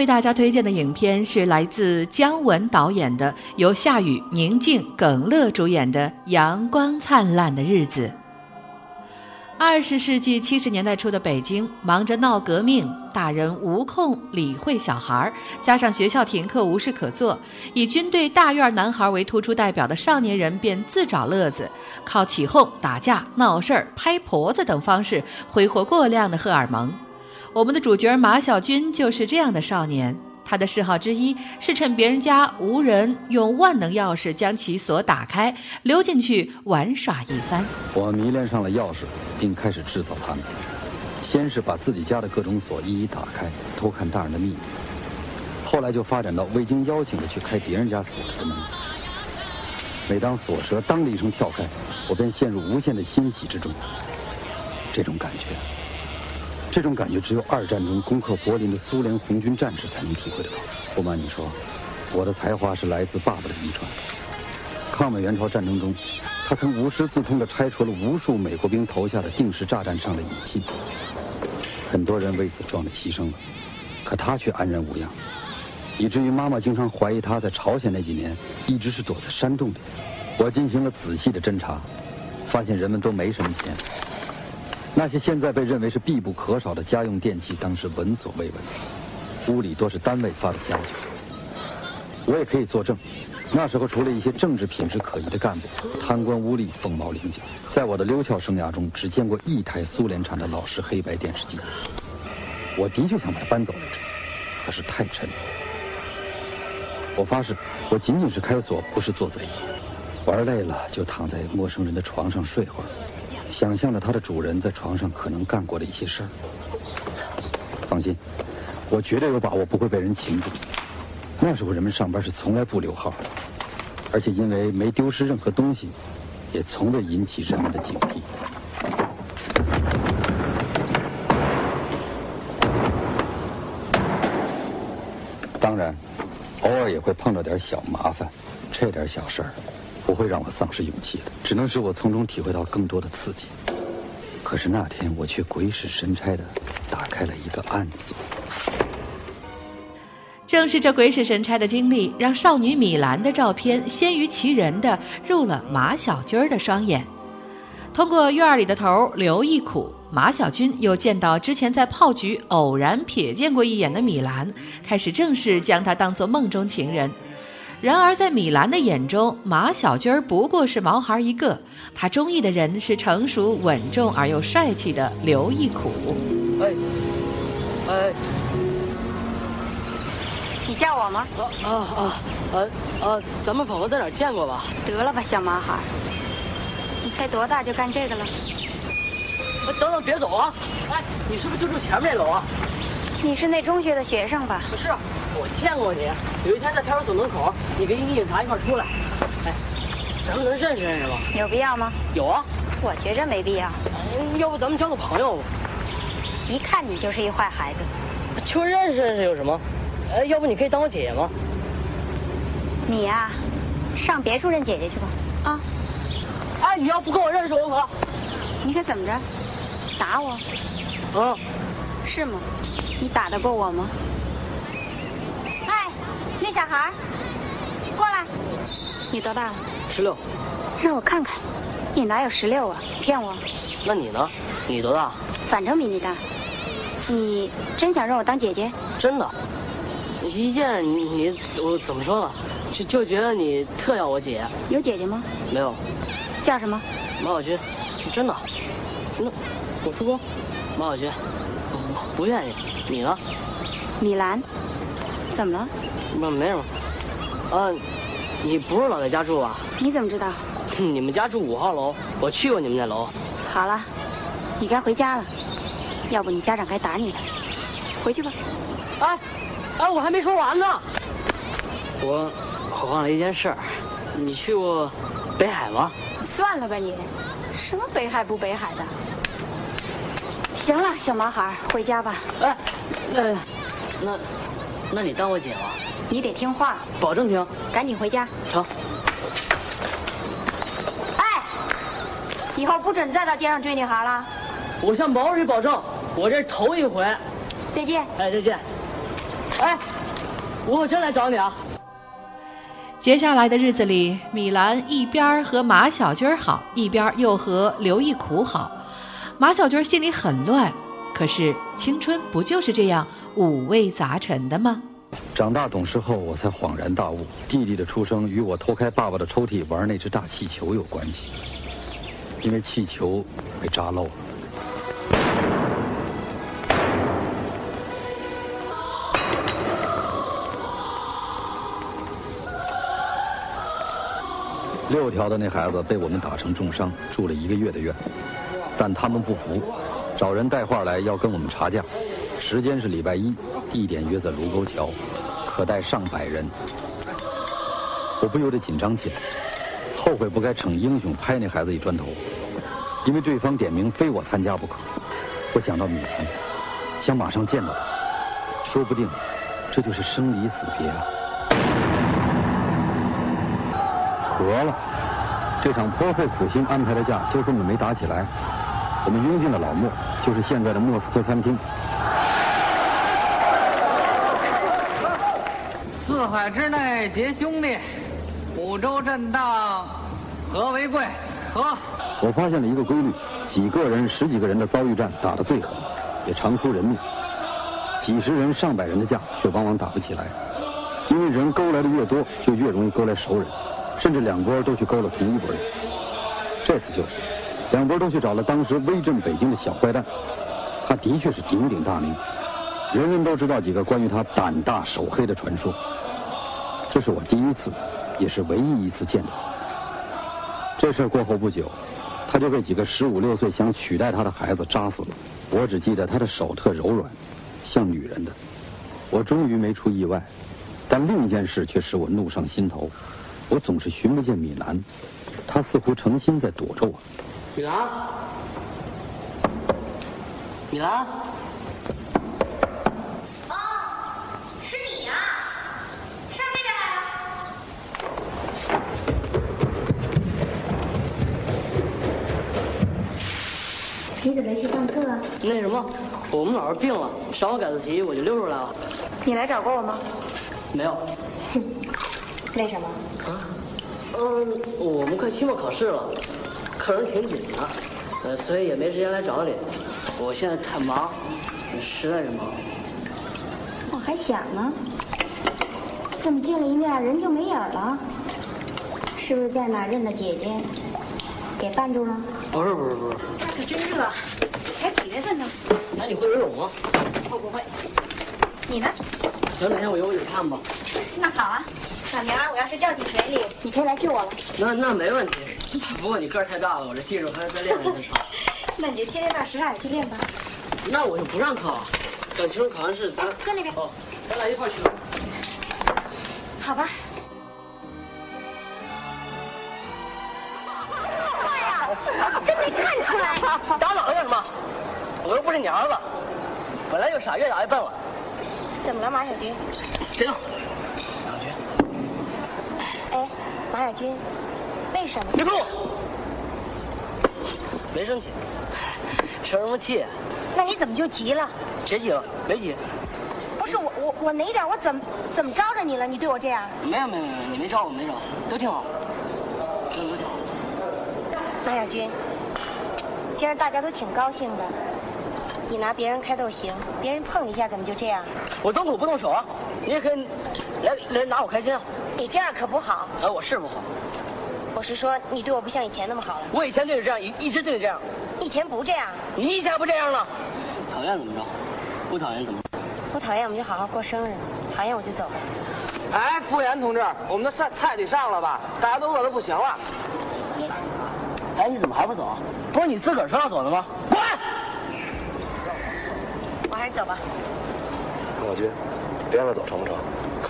为大家推荐的影片是来自姜文导演的，由夏雨、宁静、耿乐主演的《阳光灿烂的日子》。二十世纪七十年代初的北京，忙着闹革命，大人无空理会小孩儿，加上学校停课无事可做，以军队大院男孩为突出代表的少年人便自找乐子，靠起哄、打架、闹事儿、拍婆子等方式挥霍过量的荷尔蒙。我们的主角马小军就是这样的少年，他的嗜好之一是趁别人家无人，用万能钥匙将其锁打开，溜进去玩耍一番。我迷恋上了钥匙，并开始制造它们。先是把自己家的各种锁一一打开，偷看大人的秘密；后来就发展到未经邀请的去开别人家锁的门。每当锁舌当的一声跳开，我便陷入无限的欣喜之中。这种感觉。这种感觉只有二战中攻克柏林的苏联红军战士才能体会得到。不瞒你说，我的才华是来自爸爸的遗传。抗美援朝战争中，他曾无师自通地拆除了无数美国兵投下的定时炸弹上的引信。很多人为此壮烈牺牲了，可他却安然无恙，以至于妈妈经常怀疑他在朝鲜那几年一直是躲在山洞里。我进行了仔细的侦查，发现人们都没什么钱。那些现在被认为是必不可少的家用电器，当时闻所未闻。屋里多是单位发的家具。我也可以作证，那时候除了一些政治品质可疑的干部，贪官污吏凤毛麟角。在我的溜翘生涯中，只见过一台苏联产的老式黑白电视机。我的确想把它搬走来着，可是太沉。我发誓，我仅仅是开锁，不是做贼。玩累了，就躺在陌生人的床上睡会儿。想象着他的主人在床上可能干过的一些事儿。放心，我绝对有把握不会被人擒住。那时候人们上班是从来不留号的，而且因为没丢失任何东西，也从未引起人们的警惕。当然，偶尔也会碰到点小麻烦，这点小事儿。不会让我丧失勇气的，只能使我从中体会到更多的刺激。可是那天我却鬼使神差的打开了一个暗锁。正是这鬼使神差的经历，让少女米兰的照片先于其人的入了马小军儿的双眼。通过院里的头刘一苦，马小军又见到之前在炮局偶然瞥见过一眼的米兰，开始正式将她当作梦中情人。然而，在米兰的眼中，马小军儿不过是毛孩一个。他中意的人是成熟稳重而又帅气的刘义苦。哎，哎，你叫我吗？啊啊啊啊！咱们仿佛在哪儿见过吧？得了吧，小毛孩，你才多大就干这个了？等等，别走啊！哎，你是不是就住前面那楼啊？你是那中学的学生吧？不是，我见过你。有一天在派出所门口，你跟一个警察一块出来。哎，咱们能认识认识吗？有必要吗？有啊。我觉着没必要。要不咱们交个朋友吧？一看你就是一坏孩子。就认识认识有什么？哎，要不你可以当我姐姐吗？你呀，上别处认姐姐去吧。啊！哎，你要不跟我认识，我可……你可怎么着？打我？啊？是吗？你打得过我吗？哎，那小孩，过来。你多大了？十六。让我看看，你哪有十六啊？骗我？那你呢？你多大？反正比你大。你真想让我当姐姐？真的。一见你，你我怎么说呢？就就觉得你特要我姐。有姐姐吗？没有。叫什么？马小军。真的。那我叔公，马小军。不愿意。你呢？米兰。怎么了？没没什么。嗯，你不是老在家住啊？你怎么知道？你们家住五号楼，我去过你们那楼。好了，你该回家了，要不你家长该打你了。回去吧。哎，哎，我还没说完呢。我我忘了一件事儿，你去过北海吗？算了吧你，什么北海不北海的。行了，小毛孩，回家吧。哎，那那那你当我姐吧。你得听话。保证听。赶紧回家。成。哎以后不准再到街上追女孩了。我向毛主席保证，我这是头一回。再见。哎，再见。哎，我可真来找你啊。接下来的日子里，米兰一边和马小军好，一边又和刘义苦好。马小军心里很乱，可是青春不就是这样五味杂陈的吗？长大懂事后，我才恍然大悟，弟弟的出生与我偷开爸爸的抽屉玩那只大气球有关系。因为气球被扎漏了。六条的那孩子被我们打成重伤，住了一个月的院，但他们不服，找人带话来要跟我们查价，时间是礼拜一，地点约在卢沟桥，可带上百人。我不由得紧张起来，后悔不该逞英雄拍那孩子一砖头。因为对方点名非我参加不可，我想到米兰，想马上见到他，说不定这就是生离死别啊！合了，这场颇费苦心安排的架就这么没打起来。我们拥进了老莫，就是现在的莫斯科餐厅。四海之内结兄弟，五洲震荡和为贵，和。我发现了一个规律：几个人、十几个人的遭遇战打得最狠，也常出人命；几十人、上百人的架却往往打不起来，因为人勾来的越多，就越容易勾来熟人，甚至两拨都去勾了同一拨人。这次就是，两拨都去找了当时威震北京的小坏蛋，他的确是鼎鼎大名，人人都知道几个关于他胆大手黑的传说。这是我第一次，也是唯一一次见到。这事过后不久。他就被几个十五六岁想取代他的孩子扎死了。我只记得他的手特柔软，像女人的。我终于没出意外，但另一件事却使我怒上心头。我总是寻不见米兰，他似乎诚心在躲着我。米兰，米兰。你怎么没去上课啊？那什么，我们老师病了，上完改自习我就溜出来了。你来找过我吗？没有。哼，为什么？啊？嗯，我们快期末考试了，课程挺紧的，呃，所以也没时间来找你。我现在太忙，实在是忙。我还想呢，怎么见了一面人就没影了？是不是在哪认的姐姐？给绊住了？不是不是不是。那可真热，才几月份呢？哎，你会游泳吗？我不会。你呢？等两天我游给你看吧。那好啊，那明我要是掉进水里，你可以来救我了。那那没问题。不过你个儿太大了，我这技术还要再练练才成。那你就天天到什刹海去练吧。那我就不让考，等期中考完试咱搁那边。哦，咱俩一块儿去。好吧。真没看出来。打哪干什么？我又不是你儿子，本来就傻，越打越笨了。怎么了，马小军？谁呢？马小军。哎，马小军，为什么？别动！没生气，生什么气？那你怎么就急了？谁急了？没急。不是我，我我哪点我怎么怎么招着你了？你对我这样？没有没有没有，你没招我，没招，都挺好，都都挺好。马小军，今儿大家都挺高兴的，你拿别人开逗行，别人碰一下怎么就这样？我动口不动手啊，你也可以来来拿我开心啊。你这样可不好。哎，我是不好。我是说，你对我不像以前那么好了。我以前对你这样，一一直对你这样。以前不这样。你以前不这样了？讨厌怎么着？不讨厌怎么？不讨厌我们就好好过生日，讨厌我就走吧。哎，服务员同志，我们的上菜得上了吧？大家都饿得不行了。哎，你怎么还不走？不是你自个儿说要走的吗？滚！我还是走吧。马小军，别让他走成不成？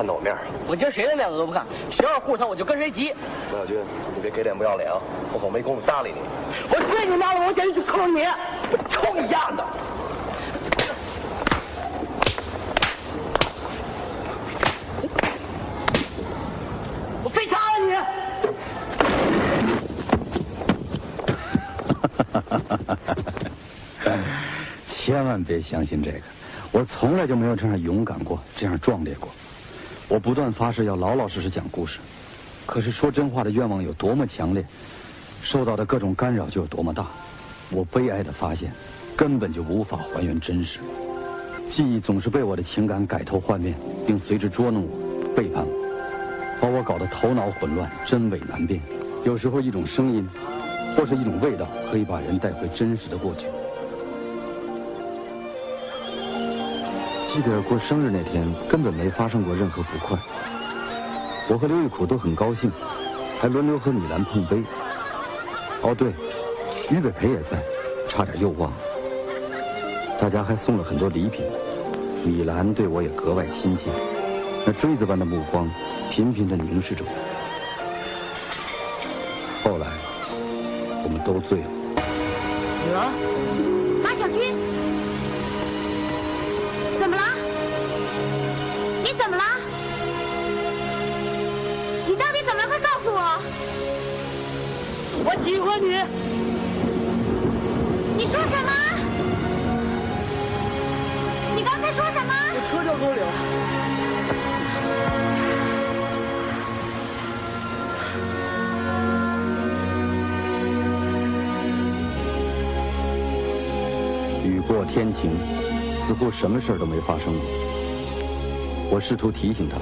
看到我面我今儿谁的面子都不看，谁要护他我就跟谁急。马小军，你别给脸不要脸啊！我可没工夫搭理你。我去你妈的！我简直就冲你！我冲你丫的！我非杀了你！千万别相信这个，我从来就没有这样勇敢过，这样壮烈过。我不断发誓要老老实实讲故事，可是说真话的愿望有多么强烈，受到的各种干扰就有多么大。我悲哀的发现，根本就无法还原真实。记忆总是被我的情感改头换面，并随之捉弄我、背叛我，把我搞得头脑混乱、真伪难辨。有时候一种声音，或是一种味道，可以把人带回真实的过去。记得过生日那天，根本没发生过任何不快。我和刘玉苦都很高兴，还轮流和米兰碰杯。哦，对，于北培也在，差点又忘了。大家还送了很多礼品，米兰对我也格外亲切，那锥子般的目光频频地凝视着我。后来，我们都醉了。女儿，马小军，怎么了？你怎么了？你到底怎么了？快告诉我！我喜欢你。你说什么？你刚才说什么？我车掉沟里了。雨过天晴，似乎什么事都没发生过。我试图提醒他，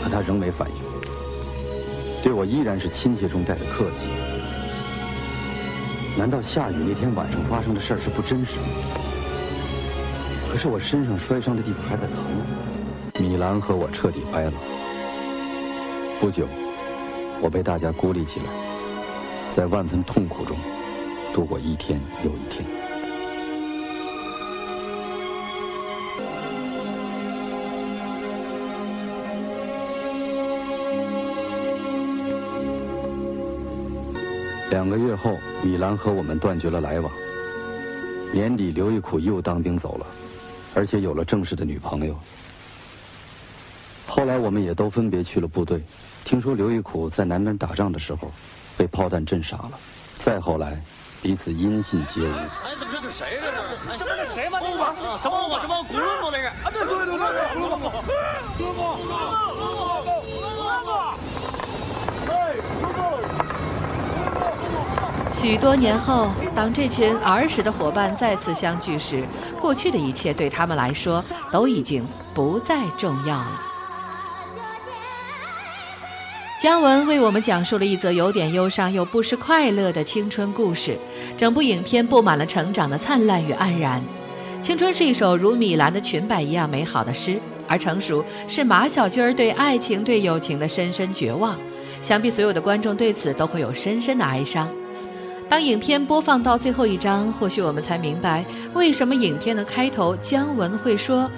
可他仍没反应，对我依然是亲切中带着客气。难道下雨那天晚上发生的事是不真实的？可是我身上摔伤的地方还在疼。米兰和我彻底掰了。不久，我被大家孤立起来，在万分痛苦中度过一天又一天。两个月后，米兰和我们断绝了来往。年底，刘玉苦又当兵走了，而且有了正式的女朋友。后来，我们也都分别去了部队。听说刘玉苦在南边打仗的时候，被炮弹震傻了。再后来，彼此音信皆无。哎，怎么这是谁这是？这不是谁吗？这是什么我什么轱辘子那是？啊，对对对对，轱辘子，哥哥，哥哥，哥哥，哥许多年后，当这群儿时的伙伴再次相聚时，过去的一切对他们来说都已经不再重要了。姜文为我们讲述了一则有点忧伤又不失快乐的青春故事，整部影片布满了成长的灿烂与黯然。青春是一首如米兰的裙摆一样美好的诗，而成熟是马小军儿对爱情、对友情的深深绝望。想必所有的观众对此都会有深深的哀伤。当影片播放到最后一章，或许我们才明白为什么影片的开头姜文会说：“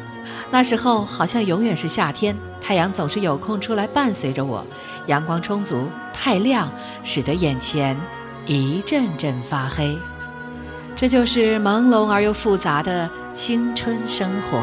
那时候好像永远是夏天，太阳总是有空出来伴随着我，阳光充足，太亮，使得眼前一阵阵发黑。”这就是朦胧而又复杂的青春生活。